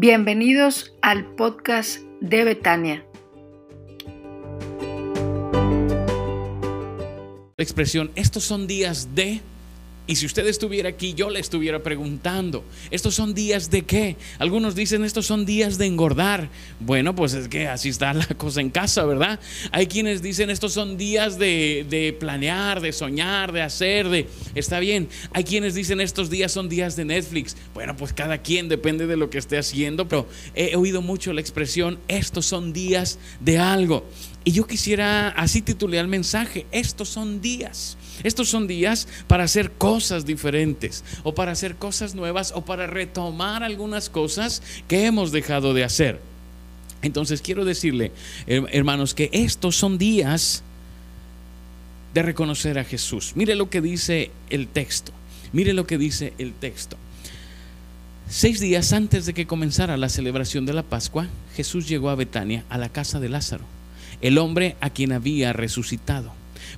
Bienvenidos al podcast de Betania. La expresión, estos son días de y si usted estuviera aquí, yo le estuviera preguntando, ¿estos son días de qué? Algunos dicen, estos son días de engordar. Bueno, pues es que así está la cosa en casa, ¿verdad? Hay quienes dicen, estos son días de, planear, de soñar, de hacer, de... Está bien. Hay quienes dicen, estos días son días de Netflix. Bueno, pues cada quien depende de lo que esté haciendo, pero he oído mucho la expresión, estos son días de algo. Y yo quisiera así titular el mensaje, estos son días. Estos son días para hacer cosas diferentes o para hacer cosas nuevas o para retomar algunas cosas que hemos dejado de hacer. Entonces quiero decirle, hermanos, que estos son días de reconocer a Jesús. Mire lo que dice el texto. Mire lo que dice el texto. Seis días antes de que comenzara la celebración de la Pascua, Jesús llegó a Betania, a la casa de Lázaro el hombre a quien había resucitado.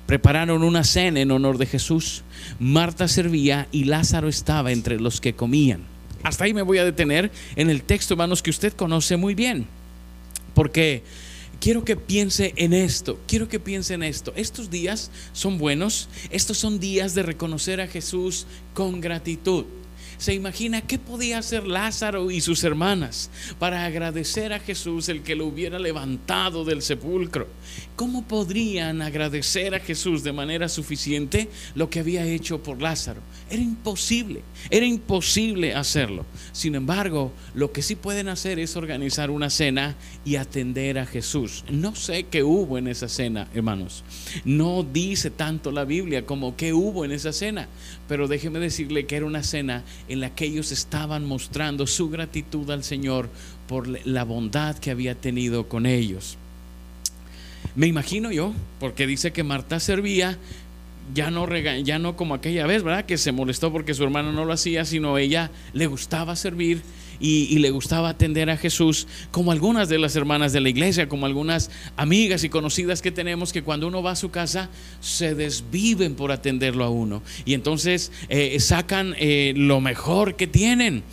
Prepararon una cena en honor de Jesús. Marta servía y Lázaro estaba entre los que comían. Hasta ahí me voy a detener en el texto, hermanos, que usted conoce muy bien. Porque quiero que piense en esto, quiero que piense en esto. Estos días son buenos, estos son días de reconocer a Jesús con gratitud se imagina qué podía hacer Lázaro y sus hermanas para agradecer a Jesús el que lo hubiera levantado del sepulcro. ¿Cómo podrían agradecer a Jesús de manera suficiente lo que había hecho por Lázaro? Era imposible, era imposible hacerlo. Sin embargo, lo que sí pueden hacer es organizar una cena y atender a Jesús. No sé qué hubo en esa cena, hermanos. No dice tanto la Biblia como qué hubo en esa cena, pero déjeme decirle que era una cena en la que ellos estaban mostrando su gratitud al Señor por la bondad que había tenido con ellos. Me imagino yo, porque dice que Marta servía, ya no, ya no como aquella vez, ¿verdad? Que se molestó porque su hermano no lo hacía, sino ella le gustaba servir y, le gustaba atender a Jesús, como algunas de las hermanas de la iglesia, como algunas amigas y conocidas que tenemos que cuando uno va a su casa se desviven por atenderlo a uno. Y entonces eh, sacan eh, lo mejor que tienen.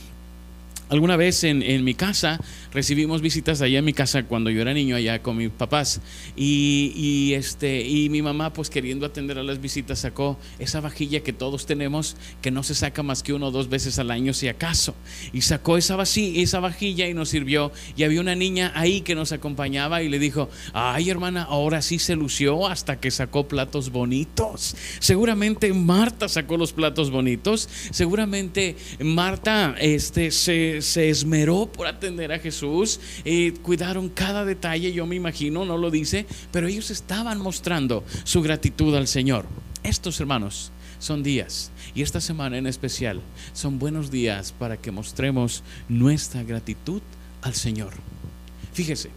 Alguna vez en, en mi casa recibimos visitas allá en mi casa cuando yo era niño allá con mis papás. Y, este y mi mamá pues queriendo atender a las visitas sacó esa vajilla que todos tenemos que no se saca más que uno o dos veces al año si acaso. Y sacó esa, esa vajilla y nos sirvió. Y había una niña ahí que nos acompañaba y le dijo ay hermana ahora sí se lució hasta que sacó platos bonitos. Seguramente Marta sacó los platos bonitos. Seguramente Marta este se, se esmeró por atender a Jesús y cuidaron cada detalle, yo me imagino, no lo dice, pero ellos estaban mostrando su gratitud al Señor. Estos hermanos son días, y esta semana en especial, son buenos días para que mostremos nuestra gratitud al Señor. Fíjese,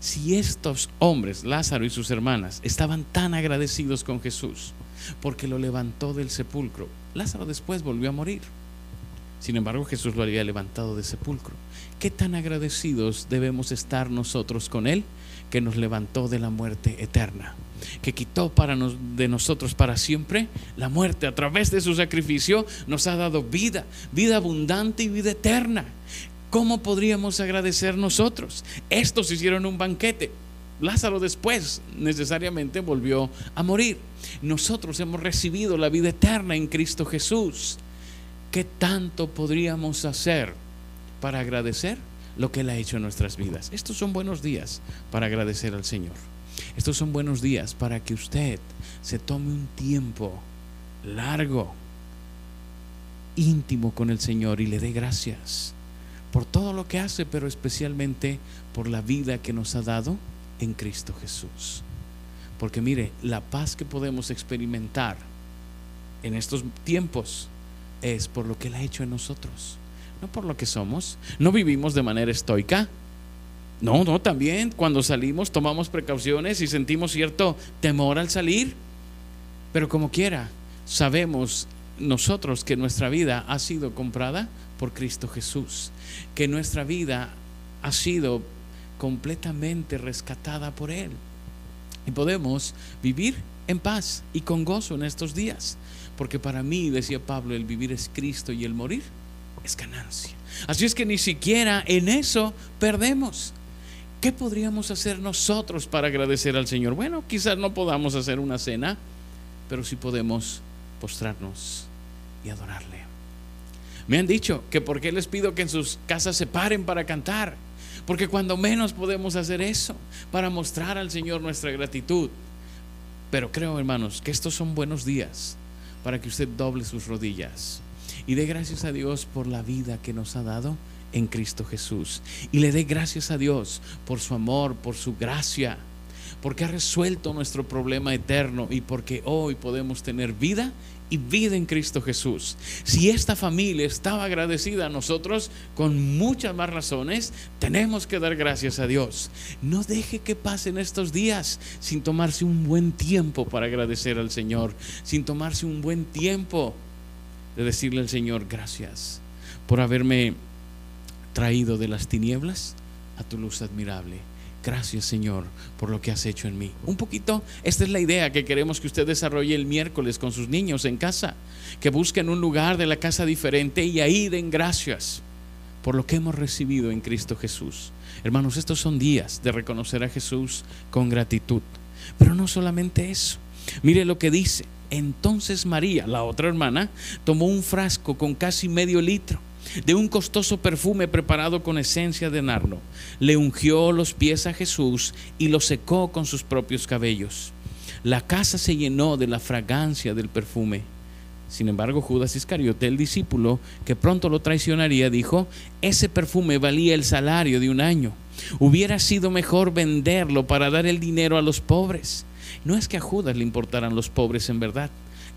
si estos hombres, Lázaro y sus hermanas, estaban tan agradecidos con Jesús porque lo levantó del sepulcro, Lázaro después volvió a morir. Sin embargo, Jesús lo había levantado del sepulcro. ¿Qué tan agradecidos debemos estar nosotros con Él que nos levantó de la muerte eterna? que quitó para de nosotros para siempre la muerte a través de su sacrificio, nos ha dado vida, vida abundante y vida eterna. ¿Cómo podríamos agradecer nosotros? Estos hicieron un banquete. Lázaro después necesariamente volvió a morir. Nosotros hemos recibido la vida eterna en Cristo Jesús. ¿Qué tanto podríamos hacer para agradecer lo que Él ha hecho en nuestras vidas? Estos son buenos días para agradecer al Señor. Estos son buenos días para que usted se tome un tiempo largo, íntimo con el Señor y le dé gracias por todo lo que hace, pero especialmente por la vida que nos ha dado en Cristo Jesús. Porque mire, la paz que podemos experimentar en estos tiempos es por lo que Él ha hecho en nosotros, no por lo que somos. No vivimos de manera estoica. No, no, también cuando salimos tomamos precauciones y sentimos cierto temor al salir. Pero como quiera, sabemos nosotros que nuestra vida ha sido comprada por Cristo Jesús, que nuestra vida ha sido completamente rescatada por Él. Y podemos vivir en paz y con gozo en estos días. Porque para mí, decía Pablo, el vivir es Cristo y el morir es ganancia. Así es que ni siquiera en eso perdemos. ¿Qué podríamos hacer nosotros para agradecer al Señor? Bueno, quizás no podamos hacer una cena, pero sí podemos postrarnos y adorarle. Me han dicho que por qué les pido que en sus casas se paren para cantar, porque cuando menos podemos hacer eso, para mostrar al Señor nuestra gratitud. Pero creo, hermanos, que estos son buenos días para que usted doble sus rodillas y dé gracias a Dios por la vida que nos ha dado en Cristo Jesús. Y le dé gracias a Dios por su amor, por su gracia, porque ha resuelto nuestro problema eterno y porque hoy podemos tener vida y vida en Cristo Jesús. Si esta familia estaba agradecida a nosotros, con muchas más razones, tenemos que dar gracias a Dios. No deje que pasen estos días sin tomarse un buen tiempo para agradecer al Señor, sin tomarse un buen tiempo de decirle al Señor, gracias por haberme traído de las tinieblas a tu luz admirable. Gracias Señor por lo que has hecho en mí. Un poquito, esta es la idea que queremos que usted desarrolle el miércoles con sus niños en casa, que busquen un lugar de la casa diferente y ahí den gracias por lo que hemos recibido en Cristo Jesús. Hermanos, estos son días de reconocer a Jesús con gratitud. Pero no solamente eso. Mire lo que dice. Entonces María, la otra hermana, tomó un frasco con casi medio litro de un costoso perfume preparado con esencia de nardo. Le ungió los pies a Jesús y lo secó con sus propios cabellos. La casa se llenó de la fragancia del perfume. Sin embargo, Judas Iscariote, el discípulo que pronto lo traicionaría, dijo, ese perfume valía el salario de un año. Hubiera sido mejor venderlo para dar el dinero a los pobres. No es que a Judas le importaran los pobres en verdad.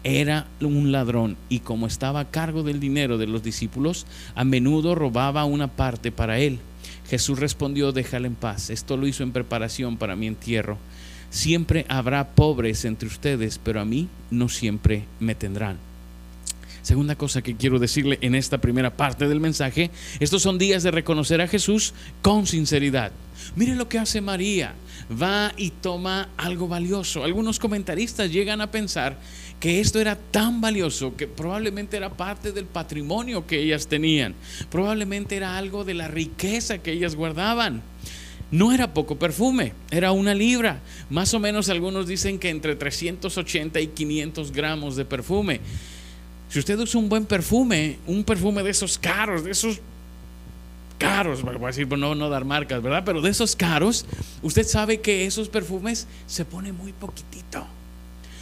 Era un ladrón y como estaba a cargo del dinero de los discípulos, a menudo robaba una parte para él. Jesús respondió, déjale en paz. Esto lo hizo en preparación para mi entierro. Siempre habrá pobres entre ustedes, pero a mí no siempre me tendrán. Segunda cosa que quiero decirle en esta primera parte del mensaje, estos son días de reconocer a Jesús con sinceridad. Mire lo que hace María, va y toma algo valioso. Algunos comentaristas llegan a pensar que esto era tan valioso que probablemente era parte del patrimonio que ellas tenían, probablemente era algo de la riqueza que ellas guardaban. No era poco perfume, era una libra. Más o menos algunos dicen que entre 380 y 500 gramos de perfume. Si usted usa un buen perfume, un perfume de esos caros, de esos caros, voy a decir, no, no dar marcas, ¿verdad? Pero de esos caros, usted sabe que esos perfumes se pone muy poquitito.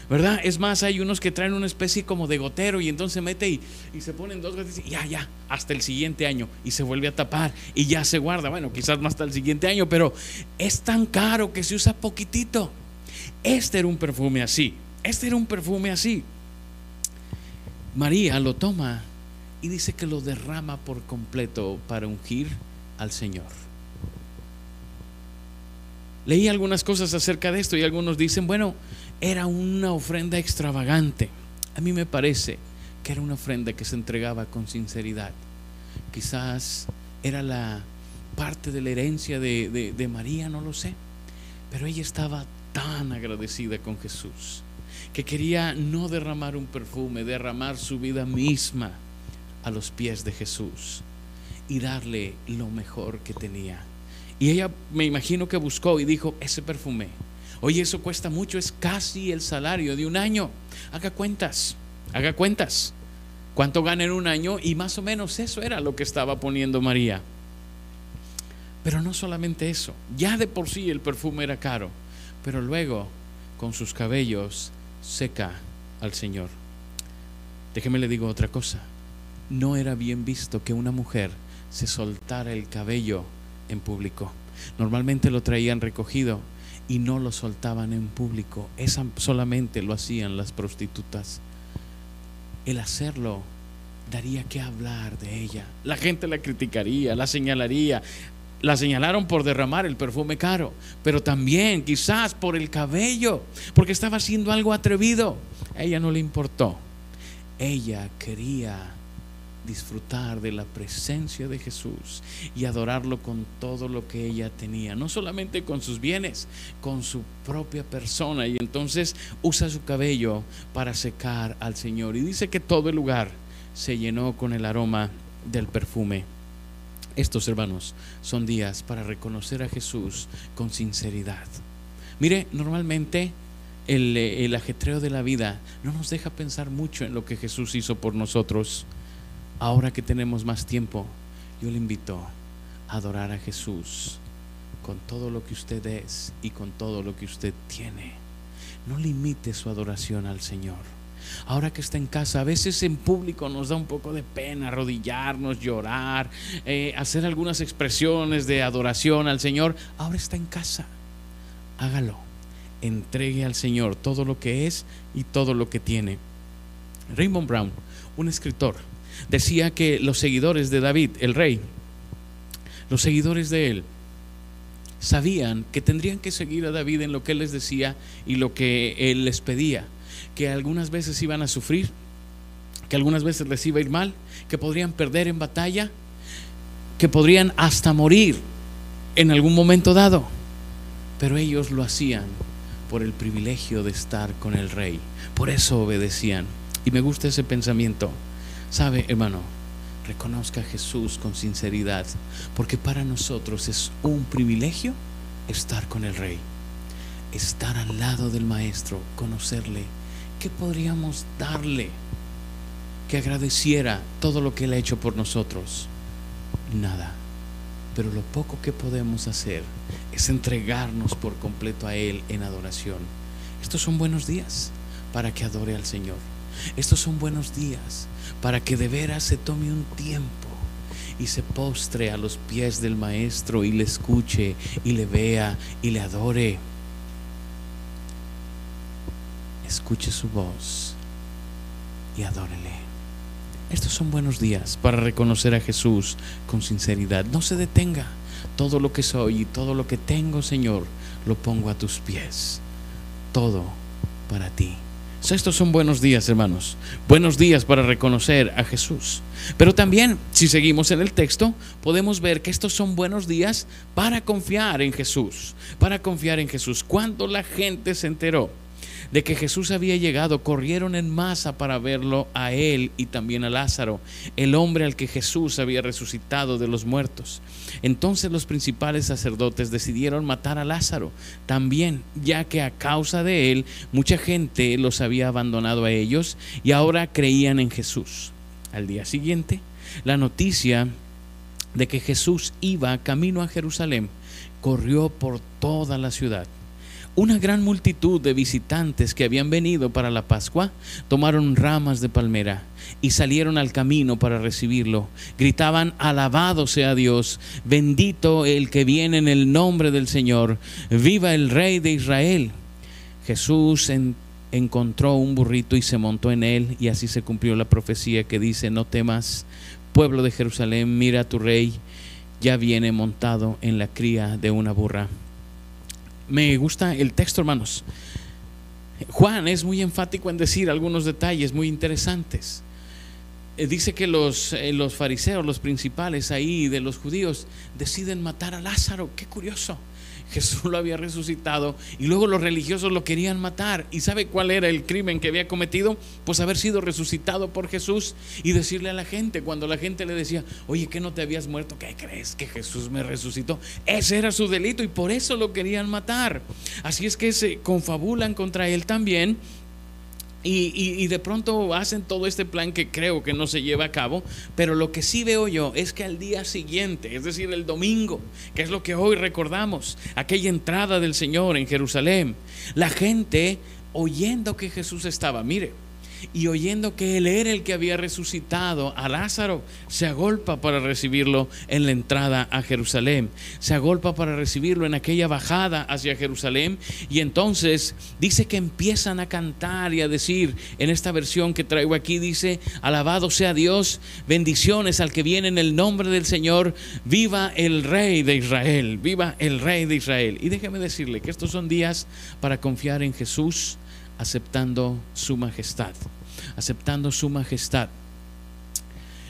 ¿Verdad? Es más, hay unos que traen una especie como de gotero y entonces se mete y, y se ponen dos veces y ya, ya, hasta el siguiente año y se vuelve a tapar y ya se guarda. Bueno, quizás más hasta el siguiente año, pero es tan caro que se usa poquitito. Este era un perfume así, este era un perfume así. María lo toma y dice que lo derrama por completo para ungir al Señor. Leí algunas cosas acerca de esto y algunos dicen, bueno, era una ofrenda extravagante. A mí me parece que era una ofrenda que se entregaba con sinceridad. Quizás era la parte de la herencia de, de, María, no lo sé. Pero ella estaba tan agradecida con Jesús que quería no derramar un perfume, derramar su vida misma a los pies de Jesús y darle lo mejor que tenía. Y ella me imagino que buscó y dijo, ese perfume Oye, eso cuesta mucho, es casi el salario de un año. Haga cuentas, haga cuentas. ¿Cuánto gana en un año? Y más o menos eso era lo que estaba poniendo María. Pero no solamente eso, ya de por sí el perfume era caro, pero luego con sus cabellos seca al Señor. Déjeme le digo otra cosa. No era bien visto que una mujer se soltara el cabello en público. Normalmente lo traían recogido y no lo soltaban en público. Esa solamente lo hacían las prostitutas. El hacerlo daría que hablar de ella. La gente la criticaría, la señalaría. La señalaron por derramar el perfume caro, pero también quizás por el cabello, porque estaba haciendo algo atrevido. A ella no le importó. Ella quería disfrutar de la presencia de Jesús y adorarlo con todo lo que ella tenía, no solamente con sus bienes, con su propia persona. Y entonces usa su cabello para secar al Señor. Y dice que todo el lugar se llenó con el aroma del perfume. Estos hermanos son días para reconocer a Jesús con sinceridad. Mire, normalmente el, el, ajetreo de la vida no nos deja pensar mucho en lo que Jesús hizo por nosotros. Ahora que tenemos más tiempo, yo le invito a adorar a Jesús con todo lo que usted es y con todo lo que usted tiene. No limite su adoración al Señor. Ahora que está en casa, a veces en público nos da un poco de pena arrodillarnos, llorar, eh, hacer algunas expresiones de adoración al Señor. Ahora está en casa. Hágalo. Entregue al Señor todo lo que es y todo lo que tiene. Raymond Brown, un escritor, decía que los seguidores de David, el rey, los seguidores de él, sabían que tendrían que seguir a David en lo que él les decía y lo que él les pedía, que algunas veces iban a sufrir, que algunas veces les iba a ir mal, que podrían perder en batalla, que podrían hasta morir en algún momento dado, pero ellos lo hacían por el privilegio de estar con el rey, por eso obedecían. Y me gusta ese pensamiento. ¿Sabe, hermano? reconozca a Jesús con sinceridad, porque para nosotros es un privilegio estar con el Rey, estar al lado del Maestro, conocerle. ¿Qué podríamos darle que agradeciera todo lo que Él ha hecho por nosotros? Nada. Pero lo poco que podemos hacer es entregarnos por completo a Él en adoración. Estos son buenos días para que adore al Señor. Estos son buenos días para que de veras se tome un tiempo y se postre a los pies del Maestro y le escuche y le vea y le adore. Escuche su voz y adórele. Estos son buenos días para reconocer a Jesús con sinceridad. No se detenga. Todo lo que soy y todo lo que tengo, Señor, lo pongo a tus pies. Todo para ti. Estos son buenos días, hermanos. Buenos días para reconocer a Jesús. Pero también, si seguimos en el texto, podemos ver que estos son buenos días para confiar en Jesús. Para confiar en Jesús. Cuando la gente se enteró de que Jesús había llegado, corrieron en masa para verlo a él y también a Lázaro, el hombre al que Jesús había resucitado de los muertos. Entonces los principales sacerdotes decidieron matar a Lázaro también, ya que a causa de él mucha gente los había abandonado a ellos y ahora creían en Jesús. Al día siguiente, la noticia de que Jesús iba camino a Jerusalén corrió por toda la ciudad una gran multitud de visitantes que habían venido para la Pascua tomaron ramas de palmera y salieron al camino para recibirlo. Gritaban, alabado sea Dios, bendito el que viene en el nombre del Señor, viva el Rey de Israel. Jesús encontró un burrito y se montó en él y así se cumplió la profecía que dice, no temas, pueblo de Jerusalén, mira a tu rey, ya viene montado en la cría de una burra me gusta el texto, hermanos. Juan es muy enfático en decir algunos detalles muy interesantes. Eh, dice que los, eh, los fariseos, los principales ahí de los judíos, deciden matar a Lázaro. Qué curioso. Jesús lo había resucitado y luego los religiosos lo querían matar. ¿Y sabe cuál era el crimen que había cometido? Pues haber sido resucitado por Jesús y decirle a la gente, cuando la gente le decía, oye, que no te habías muerto, ¿qué crees que Jesús me resucitó? Ese era su delito y por eso lo querían matar. Así es que se confabulan contra él también y, de pronto hacen todo este plan que creo que no se lleva a cabo, pero lo que sí veo yo es que al día siguiente, es decir, el domingo, que es lo que hoy recordamos, aquella entrada del Señor en Jerusalén, la gente oyendo que Jesús estaba, mire, y oyendo que él era el que había resucitado a Lázaro, se agolpa para recibirlo en la entrada a Jerusalén, se agolpa para recibirlo en aquella bajada hacia Jerusalén y entonces dice que empiezan a cantar y a decir, en esta versión que traigo aquí dice, alabado sea Dios, bendiciones al que viene en el nombre del Señor, viva el rey de Israel, viva el rey de Israel. Y déjeme decirle que estos son días para confiar en Jesús aceptando su majestad, aceptando su majestad.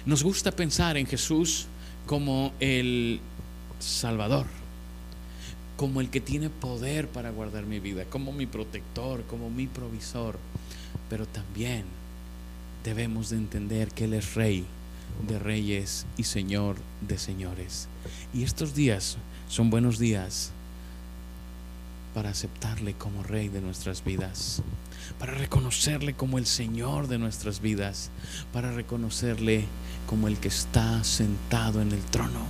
Nos gusta pensar en Jesús como el Salvador, como el que tiene poder para guardar mi vida, como mi protector, como mi provisor, pero también debemos de entender que Él es Rey de reyes y Señor de señores. Y estos días son buenos días para aceptarle como Rey de nuestras vidas, para reconocerle como el Señor de nuestras vidas, para reconocerle como el que está sentado en el trono.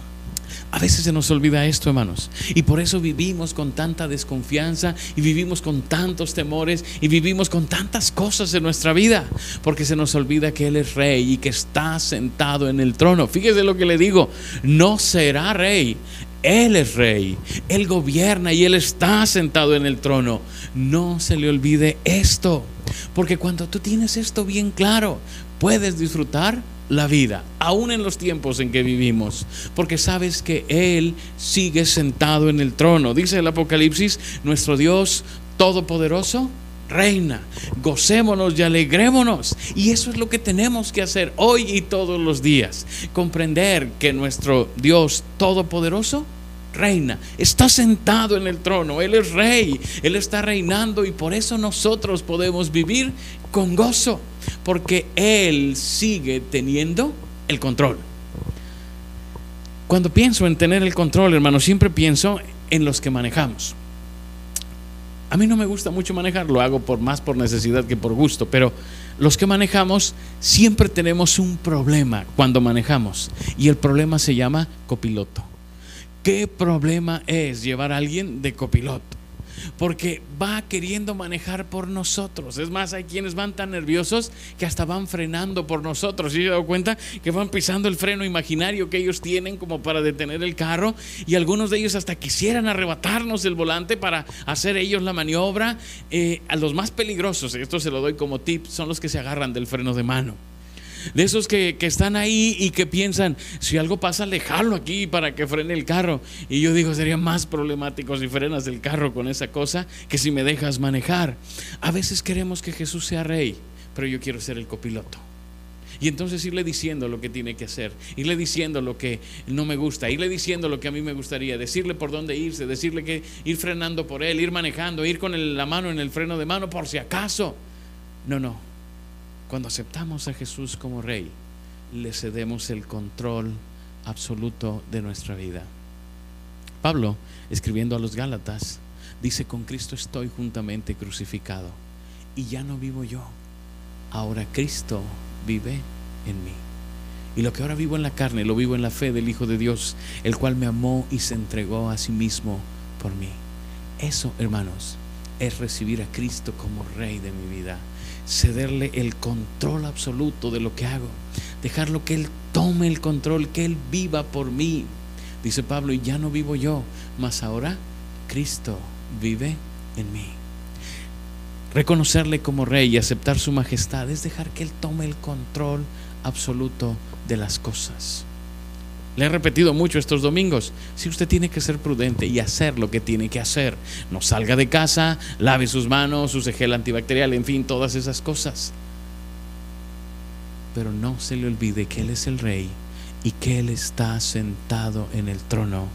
A veces se nos olvida esto, hermanos. Y por eso vivimos con tanta desconfianza y vivimos con tantos temores y vivimos con tantas cosas en nuestra vida. Porque se nos olvida que Él es rey y que está sentado en el trono. Fíjese lo que le digo. No será rey. Él es rey, Él gobierna y Él está sentado en el trono. No se le olvide esto, porque cuando tú tienes esto bien claro, puedes disfrutar la vida, aún en los tiempos en que vivimos, porque sabes que Él sigue sentado en el trono. Dice el Apocalipsis, nuestro Dios Todopoderoso reina. Gocémonos y alegrémonos. Y eso es lo que tenemos que hacer hoy y todos los días. Comprender que nuestro Dios Todopoderoso reina, está sentado en el trono, Él es rey, Él está reinando y por eso nosotros podemos vivir con gozo, porque Él sigue teniendo el control. Cuando pienso en tener el control, hermano, siempre pienso en los que manejamos. A mí no me gusta mucho manejar, lo hago por más por necesidad que por gusto, pero los que manejamos siempre tenemos un problema cuando manejamos y el problema se llama copiloto. ¿Qué problema es llevar a alguien de copiloto? Porque va queriendo manejar por nosotros. Es más, hay quienes van tan nerviosos que hasta van frenando por nosotros. Y he dado cuenta que van pisando el freno imaginario que ellos tienen como para detener el carro. Y algunos de ellos hasta quisieran arrebatarnos el volante para hacer ellos la maniobra. Eh, a los más peligrosos, esto se lo doy como tip, son los que se agarran del freno de mano de esos que, están ahí y que piensan, si algo pasa, déjalo aquí para que frene el carro. Y yo digo, sería más problemático si frenas el carro con esa cosa que si me dejas manejar. A veces queremos que Jesús sea rey, pero yo quiero ser el copiloto. Y entonces irle diciendo lo que tiene que hacer, irle diciendo lo que no me gusta, irle diciendo lo que a mí me gustaría, decirle por dónde irse, decirle que ir frenando por él, ir manejando, ir con la mano en el freno de mano por si acaso. No, no, cuando aceptamos a Jesús como Rey, le cedemos el control absoluto de nuestra vida. Pablo, escribiendo a los Gálatas, dice, con Cristo estoy juntamente crucificado y ya no vivo yo, ahora Cristo vive en mí. Y lo que ahora vivo en la carne, lo vivo en la fe del Hijo de Dios, el cual me amó y se entregó a sí mismo por mí. Eso, hermanos, es recibir a Cristo como Rey de mi vida cederle el control absoluto de lo que hago, dejarlo que Él tome el control, que Él viva por mí. Dice Pablo, y ya no vivo yo, mas ahora Cristo vive en mí. Reconocerle como rey y aceptar su majestad es dejar que Él tome el control absoluto de las cosas. Le he repetido mucho estos domingos, si usted tiene que ser prudente y hacer lo que tiene que hacer, no salga de casa, lave sus manos, use gel antibacterial, en fin, todas esas cosas. Pero no se le olvide que Él es el rey y que Él está sentado en el trono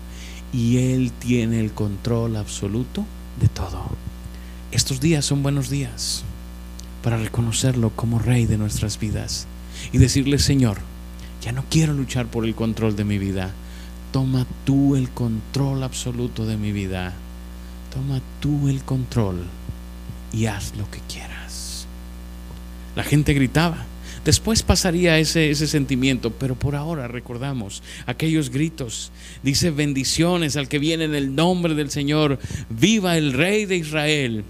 y Él tiene el control absoluto de todo. Estos días son buenos días para reconocerlo como rey de nuestras vidas y decirle, Señor, ya no quiero luchar por el control de mi vida. Toma tú el control absoluto de mi vida. Toma tú el control y haz lo que quieras. La gente gritaba. Después pasaría ese, ese sentimiento, pero por ahora recordamos aquellos gritos. Dice bendiciones al que viene en el nombre del Señor. Viva el Rey de Israel.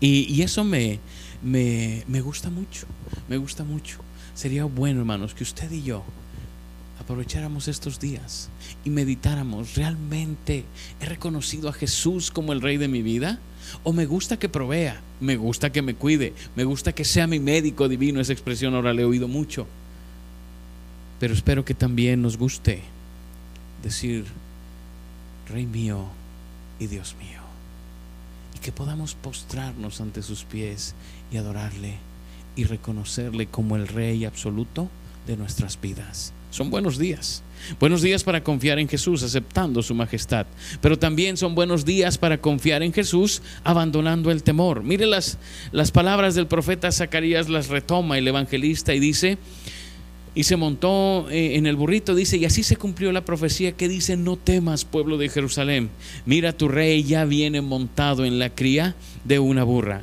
Y, y eso me, me, me gusta mucho, me gusta mucho. Sería bueno, hermanos, que usted y yo aprovecháramos estos días y meditáramos, ¿realmente he reconocido a Jesús como el rey de mi vida? ¿O me gusta que provea? ¿Me gusta que me cuide? ¿Me gusta que sea mi médico divino? Esa expresión ahora le he oído mucho. Pero espero que también nos guste decir, Rey mío y Dios mío. Y que podamos postrarnos ante sus pies y adorarle y reconocerle como el Rey absoluto de nuestras vidas. Son buenos días. Buenos días para confiar en Jesús aceptando su majestad. Pero también son buenos días para confiar en Jesús abandonando el temor. Mire las, las palabras del profeta Zacarías, las retoma el evangelista y dice, y se montó eh, en el burrito, dice, y así se cumplió la profecía que dice, no temas, pueblo de Jerusalén, mira tu rey ya viene montado en la cría de una burra.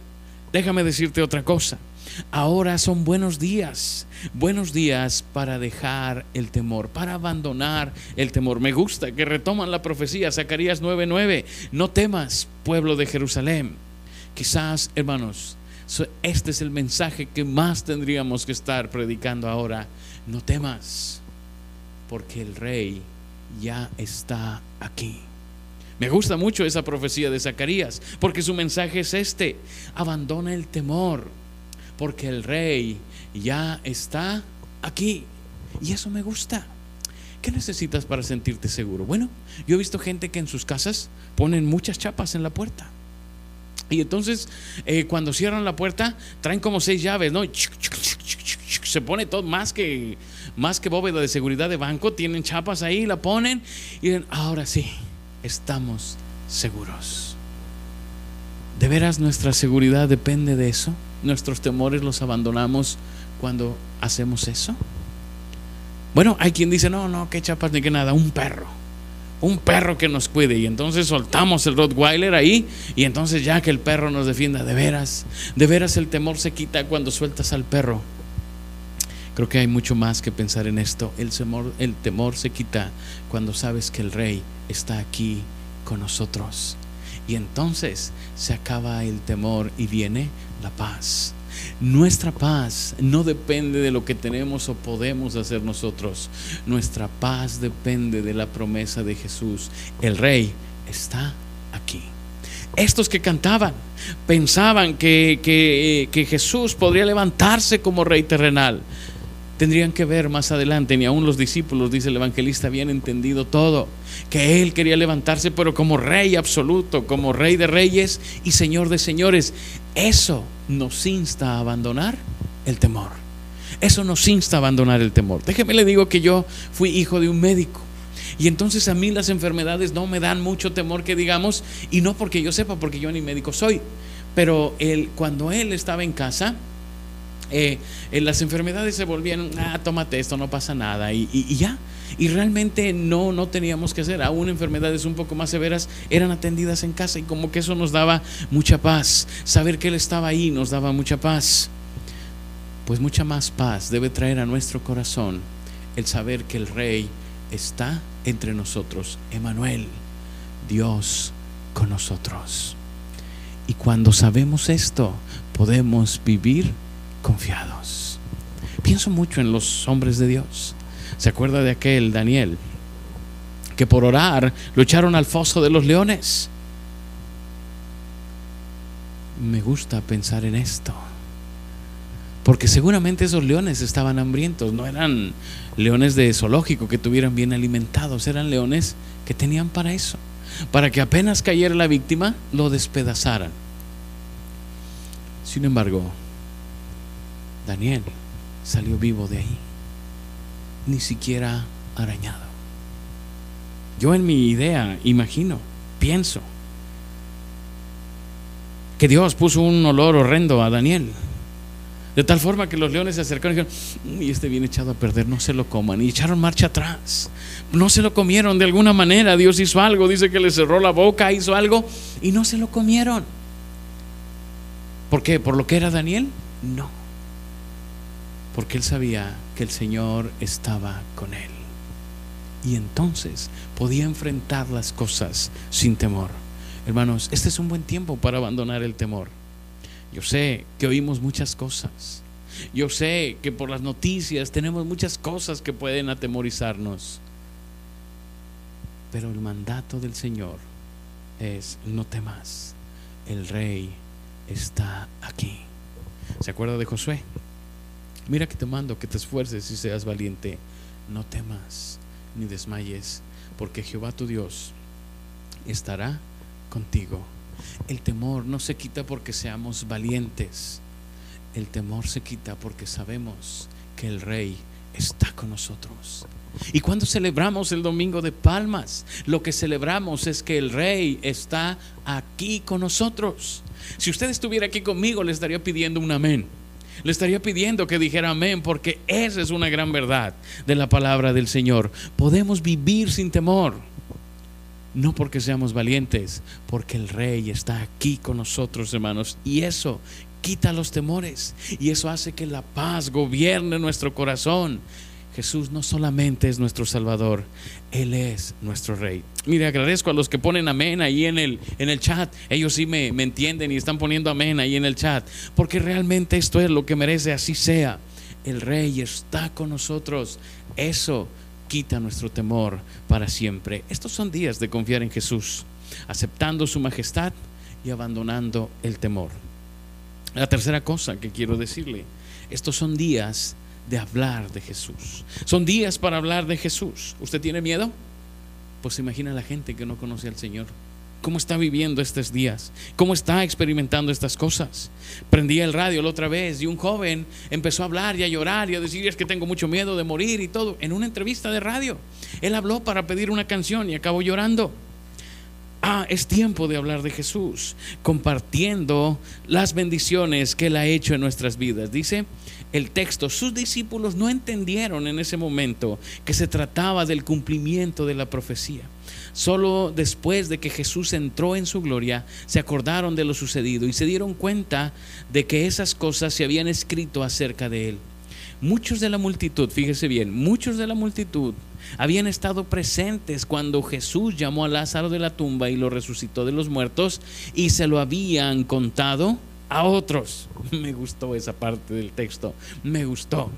Déjame decirte otra cosa, ahora son buenos días, buenos días para dejar el temor, para abandonar el temor. Me gusta que retoman la profecía, Zacarías 9:9, no temas, pueblo de Jerusalén. Quizás, hermanos, este es el mensaje que más tendríamos que estar predicando ahora no temas, porque el rey ya está aquí. Me gusta mucho esa profecía de Zacarías, porque su mensaje es este, abandona el temor, porque el rey ya está aquí. Y eso me gusta. ¿Qué necesitas para sentirte seguro? Bueno, yo he visto gente que en sus casas ponen muchas chapas en la puerta. Y entonces, eh, cuando cierran la puerta, traen como seis llaves, ¿no? se pone todo más que, más que bóveda de seguridad de banco, tienen chapas ahí, la ponen y dicen, ahora sí, estamos seguros. ¿De veras nuestra seguridad depende de eso? ¿Nuestros temores los abandonamos cuando hacemos eso? Bueno, hay quien dice, no, no, qué chapas ni qué nada, un perro. Un perro que nos cuide. Y entonces soltamos el Rottweiler ahí. Y entonces ya que el perro nos defienda, de veras, de veras el temor se quita cuando sueltas al perro. Creo que hay mucho más que pensar en esto. El temor, el temor se quita cuando sabes que el rey está aquí con nosotros. Y entonces se acaba el temor y viene la paz. Nuestra paz no depende de lo que tenemos o podemos hacer nosotros. Nuestra paz depende de la promesa de Jesús. El rey está aquí. Estos que cantaban pensaban que, que, que Jesús podría levantarse como rey terrenal tendrían que ver más adelante, ni aún los discípulos, dice el evangelista, habían entendido todo, que Él quería levantarse, pero como rey absoluto, como rey de reyes y señor de señores. Eso nos insta a abandonar el temor. Eso nos insta a abandonar el temor. Déjeme le digo que yo fui hijo de un médico. Y entonces a mí las enfermedades no me dan mucho temor que digamos, y no porque yo sepa, porque yo ni médico soy. Pero él, cuando él estaba en casa, eh, las enfermedades se volvían, ah, tómate esto, no pasa nada, y, ya. Y realmente no, no teníamos que hacer. Aún enfermedades un poco más severas eran atendidas en casa y como que eso nos daba mucha paz. Saber que Él estaba ahí nos daba mucha paz. Pues mucha más paz debe traer a nuestro corazón el saber que el Rey está entre nosotros. Emanuel, Dios con nosotros. Y cuando sabemos esto, podemos vivir confiados. Pienso mucho en los hombres de Dios. ¿Se acuerda de aquel Daniel? Que por orar lo echaron al foso de los leones. Me gusta pensar en esto. Porque seguramente esos leones estaban hambrientos, no eran leones de zoológico que tuvieran bien alimentados, eran leones que tenían para eso, para que apenas cayera la víctima, lo despedazaran. Sin embargo, Daniel salió vivo de ahí, ni siquiera arañado. Yo en mi idea imagino, pienso, que Dios puso un olor horrendo a Daniel. De tal forma que los leones se acercaron y dijeron, y este viene echado a perder, no se lo coman. Y echaron marcha atrás. No se lo comieron de alguna manera. Dios hizo algo, dice que le cerró la boca, hizo algo, y no se lo comieron. ¿Por qué? ¿Por lo que era Daniel? No porque él sabía que el Señor estaba con él. Y entonces podía enfrentar las cosas sin temor. Hermanos, este es un buen tiempo para abandonar el temor. Yo sé que oímos muchas cosas. Yo sé que por las noticias tenemos muchas cosas que pueden atemorizarnos. Pero el mandato del Señor es no temas. El rey está aquí. ¿Se acuerda de Josué? Mira que te mando que te esfuerces y seas valiente. No temas ni desmayes, porque Jehová tu Dios estará contigo. El temor no se quita porque seamos valientes. El temor se quita porque sabemos que el Rey está con nosotros. Y cuando celebramos el domingo de palmas, lo que celebramos es que el Rey está aquí con nosotros. Si usted estuviera aquí conmigo, le estaría pidiendo un amén Le estaría pidiendo que dijera amén porque esa es una gran verdad de la palabra del Señor. Podemos vivir sin temor. No porque seamos valientes, porque el Rey está aquí con nosotros, hermanos. Y eso quita los temores. Y eso hace que la paz gobierne nuestro corazón. Jesús no solamente es nuestro Salvador, Él es nuestro Rey. Mire, agradezco a los que ponen amén ahí en el, en el chat. Ellos sí me, me entienden y están poniendo amén ahí en el chat. Porque realmente esto es lo que merece, así sea. El Rey está con nosotros. Eso quita nuestro temor para siempre. Estos son días de confiar en Jesús, aceptando su majestad y abandonando el temor. La tercera cosa que quiero decirle, estos son días de hablar de Jesús. Son días para hablar de Jesús. ¿Usted tiene miedo? Pues imagina la gente que no conoce al Señor cómo está viviendo estos días, cómo está experimentando estas cosas. Prendía el radio la otra vez y un joven empezó a hablar y a llorar y a decir es que tengo mucho miedo de morir y todo, en una entrevista de radio. Él habló para pedir una canción y acabó llorando. Ah, es tiempo de hablar de Jesús, compartiendo las bendiciones que Él ha hecho en nuestras vidas. Dice el texto, sus discípulos no entendieron en ese momento que se trataba del cumplimiento de la profecía. Solo después de que Jesús entró en su gloria, se acordaron de lo sucedido y se dieron cuenta de que esas cosas se habían escrito acerca de él. Muchos de la multitud, fíjese bien, muchos de la multitud habían estado presentes cuando Jesús llamó a Lázaro de la tumba y lo resucitó de los muertos y se lo habían contado a otros. Me gustó esa parte del texto, me gustó.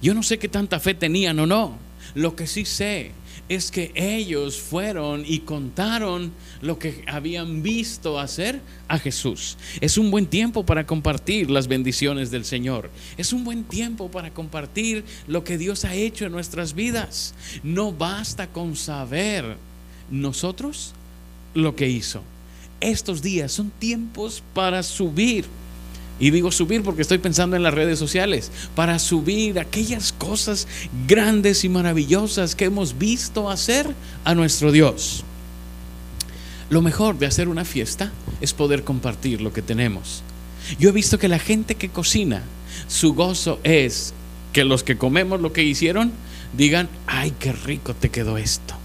Yo no sé qué tanta fe tenían o no. Lo que sí sé es que ellos fueron y contaron lo que habían visto hacer a Jesús. Es un buen tiempo para compartir las bendiciones del Señor. Es un buen tiempo para compartir lo que Dios ha hecho en nuestras vidas. No basta con saber nosotros lo que hizo. Estos días son tiempos para subir y digo subir porque estoy pensando en las redes sociales, para subir aquellas cosas grandes y maravillosas que hemos visto hacer a nuestro Dios. Lo mejor de hacer una fiesta es poder compartir lo que tenemos. Yo he visto que la gente que cocina, su gozo es que los que comemos lo que hicieron digan, ay, qué rico te quedó esto.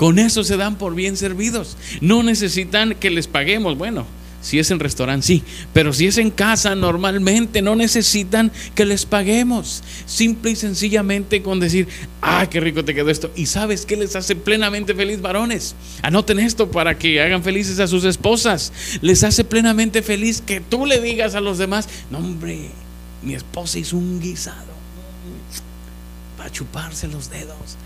Con eso se dan por bien servidos. No necesitan que les paguemos. Bueno, si es en restaurante, sí. Pero si es en casa, normalmente no necesitan que les paguemos. Simple y sencillamente con decir, ah, qué rico te quedó esto. Y sabes que les hace plenamente feliz varones. Anoten esto para que hagan felices a sus esposas. Les hace plenamente feliz que tú le digas a los demás, no hombre, mi esposa hizo un guisado. Para chuparse los dedos.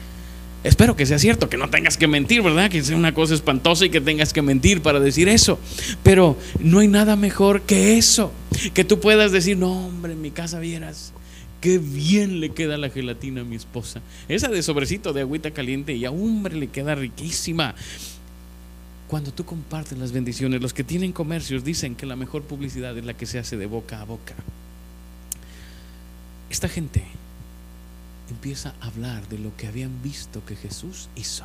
Espero que sea cierto, que no tengas que mentir, ¿verdad? Que sea una cosa espantosa y que tengas que mentir para decir eso. Pero no hay nada mejor que eso. Que tú puedas decir, no, hombre, en mi casa vieras. Qué bien le queda la gelatina a mi esposa. Esa de sobrecito de agüita caliente y a hombre le queda riquísima. Cuando tú compartes las bendiciones, los que tienen comercios dicen que la mejor publicidad es la que se hace de boca a boca. Esta gente empieza a hablar de lo que habían visto que Jesús hizo.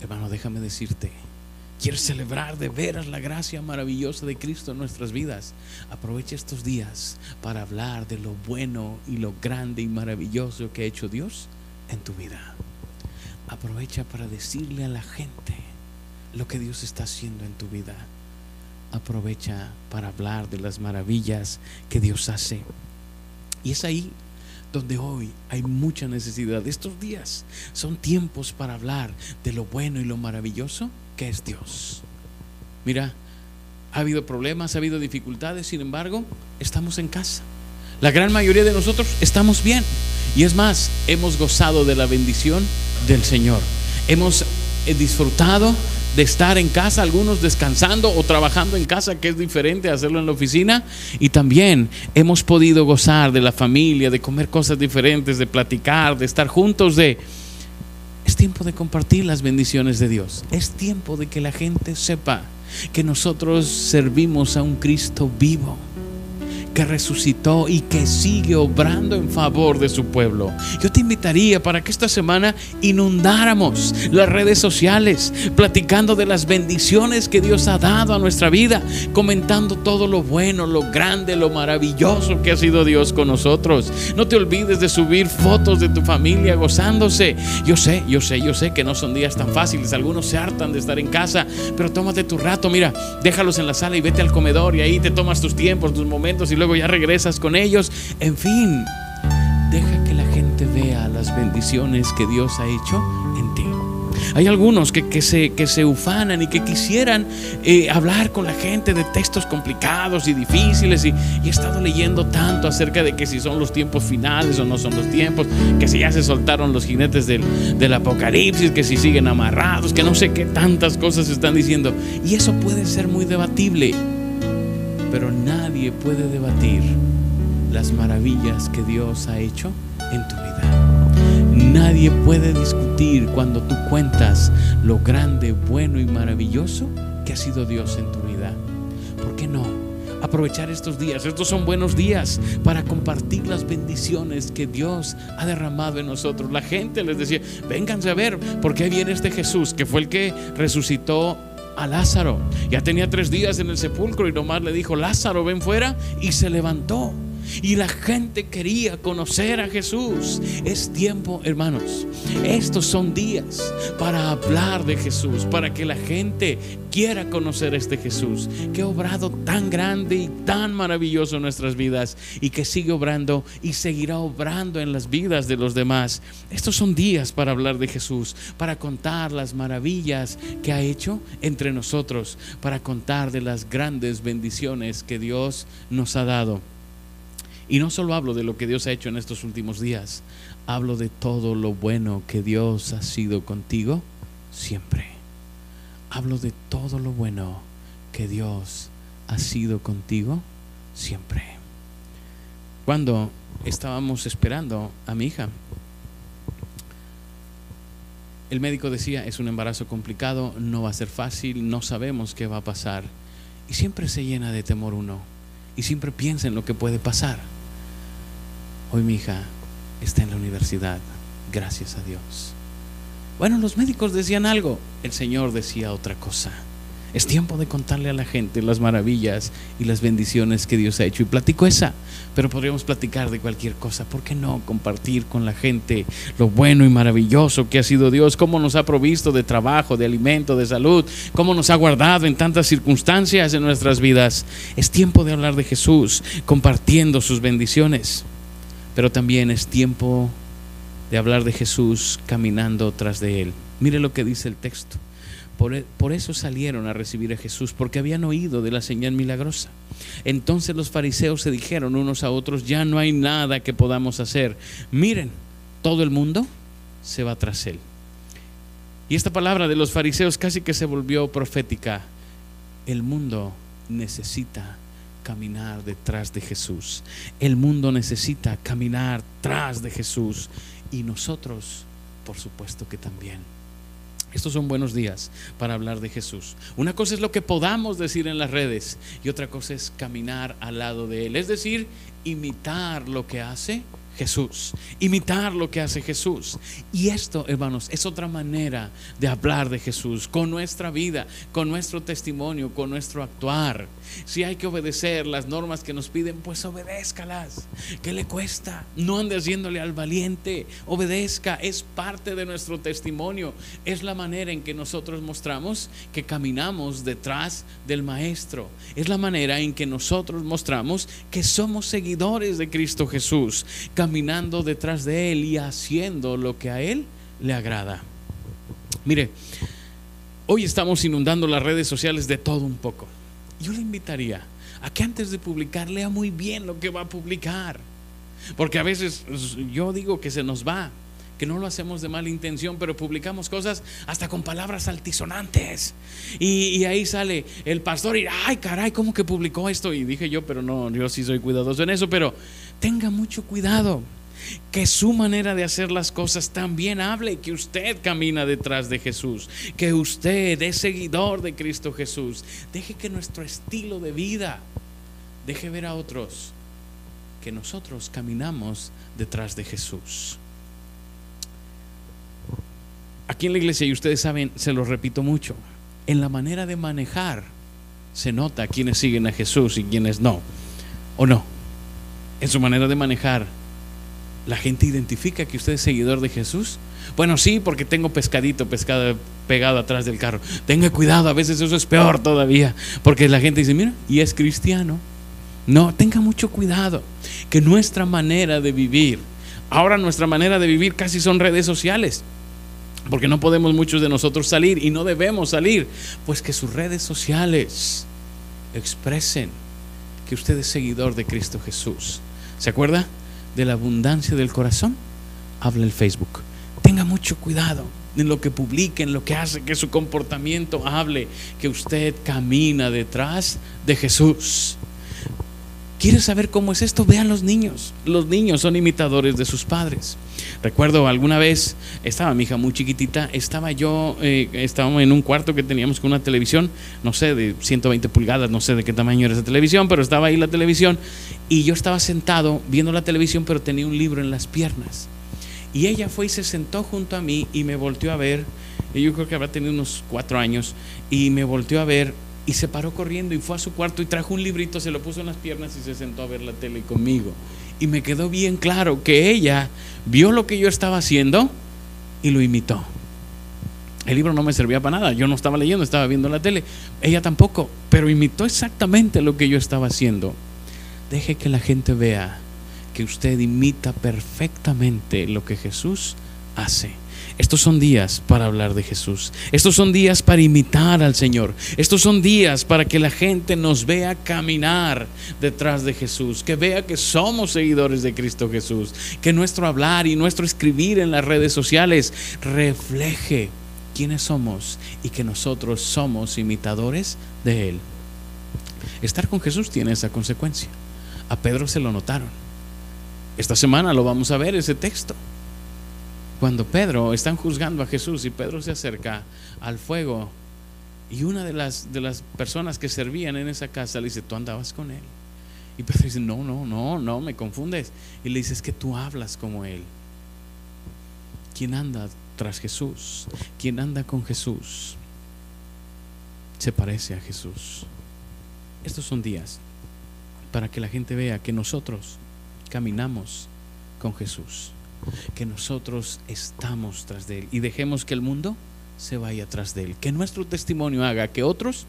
Hermano, déjame decirte, quieres celebrar de veras la gracia maravillosa de Cristo en nuestras vidas. Aprovecha estos días para hablar de lo bueno y lo grande y maravilloso que ha hecho Dios en tu vida. Aprovecha para decirle a la gente lo que Dios está haciendo en tu vida. Aprovecha para hablar de las maravillas que Dios hace. Y es ahí donde hoy hay mucha necesidad. Estos días son tiempos para hablar de lo bueno y lo maravilloso que es Dios. Mira, ha habido problemas, ha habido dificultades, sin embargo, estamos en casa. La gran mayoría de nosotros estamos bien. Y es más, hemos gozado de la bendición del Señor. Hemos eh, disfrutado de estar en casa, algunos descansando o trabajando en casa, que es diferente a hacerlo en la oficina. Y también hemos podido gozar de la familia, de comer cosas diferentes, de platicar, de estar juntos, de... Es tiempo de compartir las bendiciones de Dios. Es tiempo de que la gente sepa que nosotros servimos a un Cristo vivo, que resucitó y que sigue obrando en favor de su pueblo. Yo te invitaría para que esta semana inundáramos las redes sociales, platicando de las bendiciones que Dios ha dado a nuestra vida, comentando todo lo bueno, lo grande, lo maravilloso que ha sido Dios con nosotros. No te olvides de subir fotos de tu familia gozándose. Yo sé, yo sé, yo sé que no son días tan fáciles. Algunos se hartan de estar en casa, pero tómate tu rato, mira, déjalos en la sala y vete al comedor y ahí te tomas tus tiempos, tus momentos y luego ya regresas con ellos. En fin, deja que la gente vea las bendiciones que Dios ha hecho en ti. Hay algunos que, se, que se ufanan y que quisieran eh, hablar con la gente de textos complicados y difíciles. Y, he estado leyendo tanto acerca de que si son los tiempos finales o no son los tiempos, que si ya se soltaron los jinetes del, del apocalipsis, que si siguen amarrados, que no sé qué tantas cosas están diciendo. Y eso puede ser muy debatible, pero nadie puede debatir las maravillas que Dios ha hecho en tu vida. Nadie puede discutir cuando tú cuentas lo grande, bueno y maravilloso que ha sido Dios en tu vida. ¿Por qué no? Aprovechar estos días. Estos son buenos días para compartir las bendiciones que Dios ha derramado en nosotros. La gente les decía, vénganse a ver, porque viene este Jesús, que fue el que resucitó a Lázaro. Ya tenía tres días en el sepulcro y nomás le dijo, Lázaro, ven fuera, y se levantó. Y la gente quería conocer a Jesús. Es tiempo, hermanos. Estos son días para hablar de Jesús, para que la gente quiera conocer a este Jesús, que ha obrado tan grande y tan maravilloso en nuestras vidas y que sigue obrando y seguirá obrando en las vidas de los demás. Estos son días para hablar de Jesús, para contar las maravillas que ha hecho entre nosotros, para contar de las grandes bendiciones que Dios nos ha dado. Y no solo hablo de lo que Dios ha hecho en estos últimos días, hablo de todo lo bueno que Dios ha sido contigo siempre. Hablo de todo lo bueno que Dios ha sido contigo siempre. Cuando estábamos esperando a mi hija, el médico decía, es un embarazo complicado, no va a ser fácil, no sabemos qué va a pasar. Y siempre se llena de temor uno. Y siempre piensa en lo que puede pasar. Hoy mi hija está en la universidad, gracias a Dios. Bueno, los médicos decían algo, el Señor decía otra cosa. Es tiempo de contarle a la gente las maravillas y las bendiciones que Dios ha hecho. Y platico esa, pero podríamos platicar de cualquier cosa. ¿Por qué no compartir con la gente lo bueno y maravilloso que ha sido Dios? Cómo nos ha provisto de trabajo, de alimento, de salud. Cómo nos ha guardado en tantas circunstancias en nuestras vidas. Es tiempo de hablar de Jesús, compartiendo sus bendiciones pero también es tiempo de hablar de Jesús caminando tras de él. Mire lo que dice el texto. Por, e, por, eso salieron a recibir a Jesús, porque habían oído de la señal milagrosa. Entonces los fariseos se dijeron unos a otros, ya no hay nada que podamos hacer. Miren, todo el mundo se va tras él. Y esta palabra de los fariseos casi que se volvió profética. El mundo necesita caminar detrás de Jesús. El mundo necesita caminar tras de Jesús y nosotros, por supuesto que también. Estos son buenos días para hablar de Jesús. Una cosa es lo que podamos decir en las redes y otra cosa es caminar al lado de Él, es decir, imitar lo que hace Jesús, imitar lo que hace Jesús. Y esto, hermanos, es otra manera de hablar de Jesús, con nuestra vida, con nuestro testimonio, con nuestro actuar. Si hay que obedecer las normas que nos piden, pues obedézcalas. ¿Qué le cuesta? No ande haciéndole al valiente, obedezca, es parte de nuestro testimonio. Es la manera en que nosotros mostramos que caminamos detrás del Maestro. Es la manera en que nosotros mostramos que somos seguidores de Cristo Jesús caminando detrás de Él y haciendo lo que a Él le agrada. Mire, hoy estamos inundando las redes sociales de todo un poco. Yo le invitaría a que antes de publicar lea muy bien lo que va a publicar. Porque a veces yo digo que se nos va, que no lo hacemos de mala intención, pero publicamos cosas hasta con palabras altisonantes. Y, y, ahí sale el pastor y, ay, caray, ¿cómo que publicó esto? Y dije yo, pero no, yo sí soy cuidadoso en eso, pero tenga mucho cuidado. Que su manera de hacer las cosas también hable que usted camina detrás de Jesús, que usted es seguidor de Cristo Jesús. Deje que nuestro estilo de vida deje ver a otros que nosotros caminamos detrás de Jesús. Aquí en la iglesia, y ustedes saben, se lo repito mucho, en la manera de manejar se nota quiénes siguen a Jesús y quiénes no, o no. En su manera de manejar, la gente identifica que usted es seguidor de Jesús. Bueno, sí, porque tengo pescadito pescado pegado atrás del carro. Tenga cuidado, a veces eso es peor todavía, porque la gente dice, mira, y es cristiano. No, tenga mucho cuidado, que nuestra manera de vivir, ahora nuestra manera de vivir casi son redes sociales. Porque no podemos muchos de nosotros salir y no debemos salir. Pues que sus redes sociales expresen que usted es seguidor de Cristo Jesús. ¿Se acuerda? De la abundancia del corazón, habla el Facebook. Tenga mucho cuidado en lo que publique, en lo que hace, que su comportamiento hable, que usted camina detrás de Jesús. ¿Quieres saber cómo es esto? Vean los niños. Los niños son imitadores de sus padres. Recuerdo alguna vez, estaba mi hija muy chiquitita, estaba yo, eh, estábamos en un cuarto que teníamos con una televisión, no sé, de 120 pulgadas, no sé de qué tamaño era esa televisión, pero estaba ahí la televisión y yo estaba sentado viendo la televisión, pero tenía un libro en las piernas. Y ella fue y se sentó junto a mí y me volteó a ver, y yo creo que habrá tenido unos cuatro años, y me volteó a ver y se paró corriendo y fue a su cuarto y trajo un librito, se lo puso en las piernas y se sentó a ver la tele conmigo. Y me quedó bien claro que ella vio lo que yo estaba haciendo y lo imitó. El libro no me servía para nada, yo no estaba leyendo, estaba viendo la tele. Ella tampoco, pero imitó exactamente lo que yo estaba haciendo. Deje que la gente vea que usted imita perfectamente lo que Jesús hace. Estos son días para hablar de Jesús. Estos son días para imitar al Señor. Estos son días para que la gente nos vea caminar detrás de Jesús, que vea que somos seguidores de Cristo Jesús, que nuestro hablar y nuestro escribir en las redes sociales refleje quiénes somos y que nosotros somos imitadores de Él. Estar con Jesús tiene esa consecuencia. A Pedro se lo notaron. Esta semana lo vamos a ver ese texto cuando Pedro están juzgando a Jesús y Pedro se acerca al fuego y una de las, de las personas que servían en esa casa le dice, tú andabas con él. Y Pedro dice, no, no, no, no, me confundes. Y le dice, es que tú hablas como él. ¿Quién anda tras Jesús? ¿Quién anda con Jesús? Se parece a Jesús. Estos son días para que la gente vea que nosotros caminamos con Jesús que nosotros estamos tras de Él y dejemos que el mundo se vaya tras de Él. Que nuestro testimonio haga que otros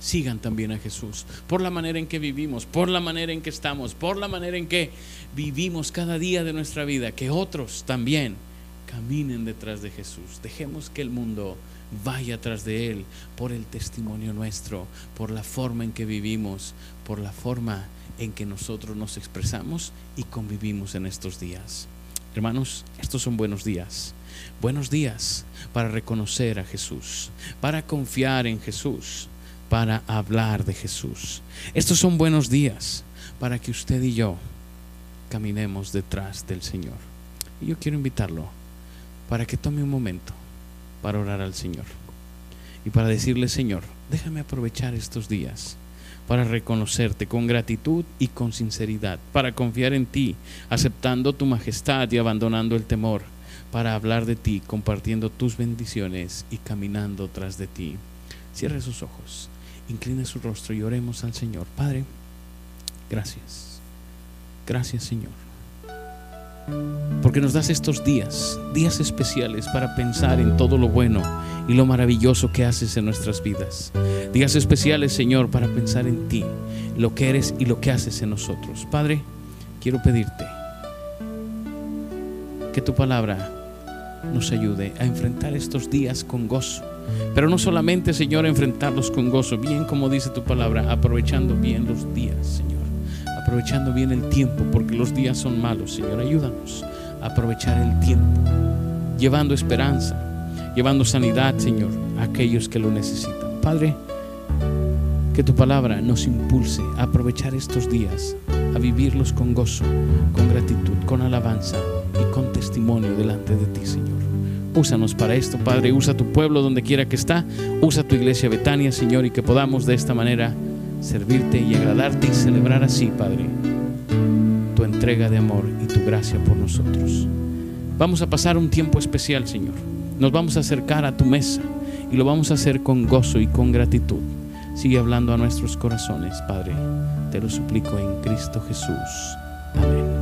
sigan también a Jesús, por la manera en que vivimos, por la manera en que estamos, por la manera en que vivimos cada día de nuestra vida, que otros también caminen detrás de Jesús. Dejemos que el mundo vaya tras de Él por el testimonio nuestro, por la forma en que vivimos, por la forma en que nosotros nos expresamos y convivimos en estos días. Hermanos, estos son buenos días. Buenos días para reconocer a Jesús, para confiar en Jesús, para hablar de Jesús. Estos son buenos días para que usted y yo caminemos detrás del Señor. Y yo quiero invitarlo para que tome un momento para orar al Señor y para decirle, Señor, déjame aprovechar estos días para reconocerte con gratitud y con sinceridad, para confiar en ti, aceptando tu majestad y abandonando el temor, para hablar de ti, compartiendo tus bendiciones y caminando tras de ti. Cierre sus ojos, incline su rostro y oremos al Señor. Padre, gracias. Gracias Señor. Porque nos das estos días, días especiales para pensar en todo lo bueno y lo maravilloso que haces en nuestras vidas. Días especiales, Señor, para pensar en ti, lo que eres y lo que haces en nosotros. Padre, quiero pedirte que tu palabra nos ayude a enfrentar estos días con gozo. Pero no solamente, Señor, enfrentarlos con gozo, bien como dice tu palabra, aprovechando bien los días, Señor. Aprovechando bien el tiempo, porque los días son malos, Señor. Ayúdanos a aprovechar el tiempo, llevando esperanza, llevando sanidad, Señor, a aquellos que lo necesitan. Padre, que tu palabra nos impulse a aprovechar estos días, a vivirlos con gozo, con gratitud, con alabanza y con testimonio delante de ti, Señor. Úsanos para esto, Padre. Usa tu pueblo donde quiera que está. Usa tu iglesia Betania, Señor, y que podamos de esta manera servirte y agradarte y celebrar así, Padre, entrega de amor y tu gracia por nosotros. Vamos a pasar un tiempo especial, Señor. Nos vamos a acercar a tu mesa y lo vamos a hacer con gozo y con gratitud. Sigue hablando a nuestros corazones, Padre. Te lo suplico en Cristo Jesús. Amén.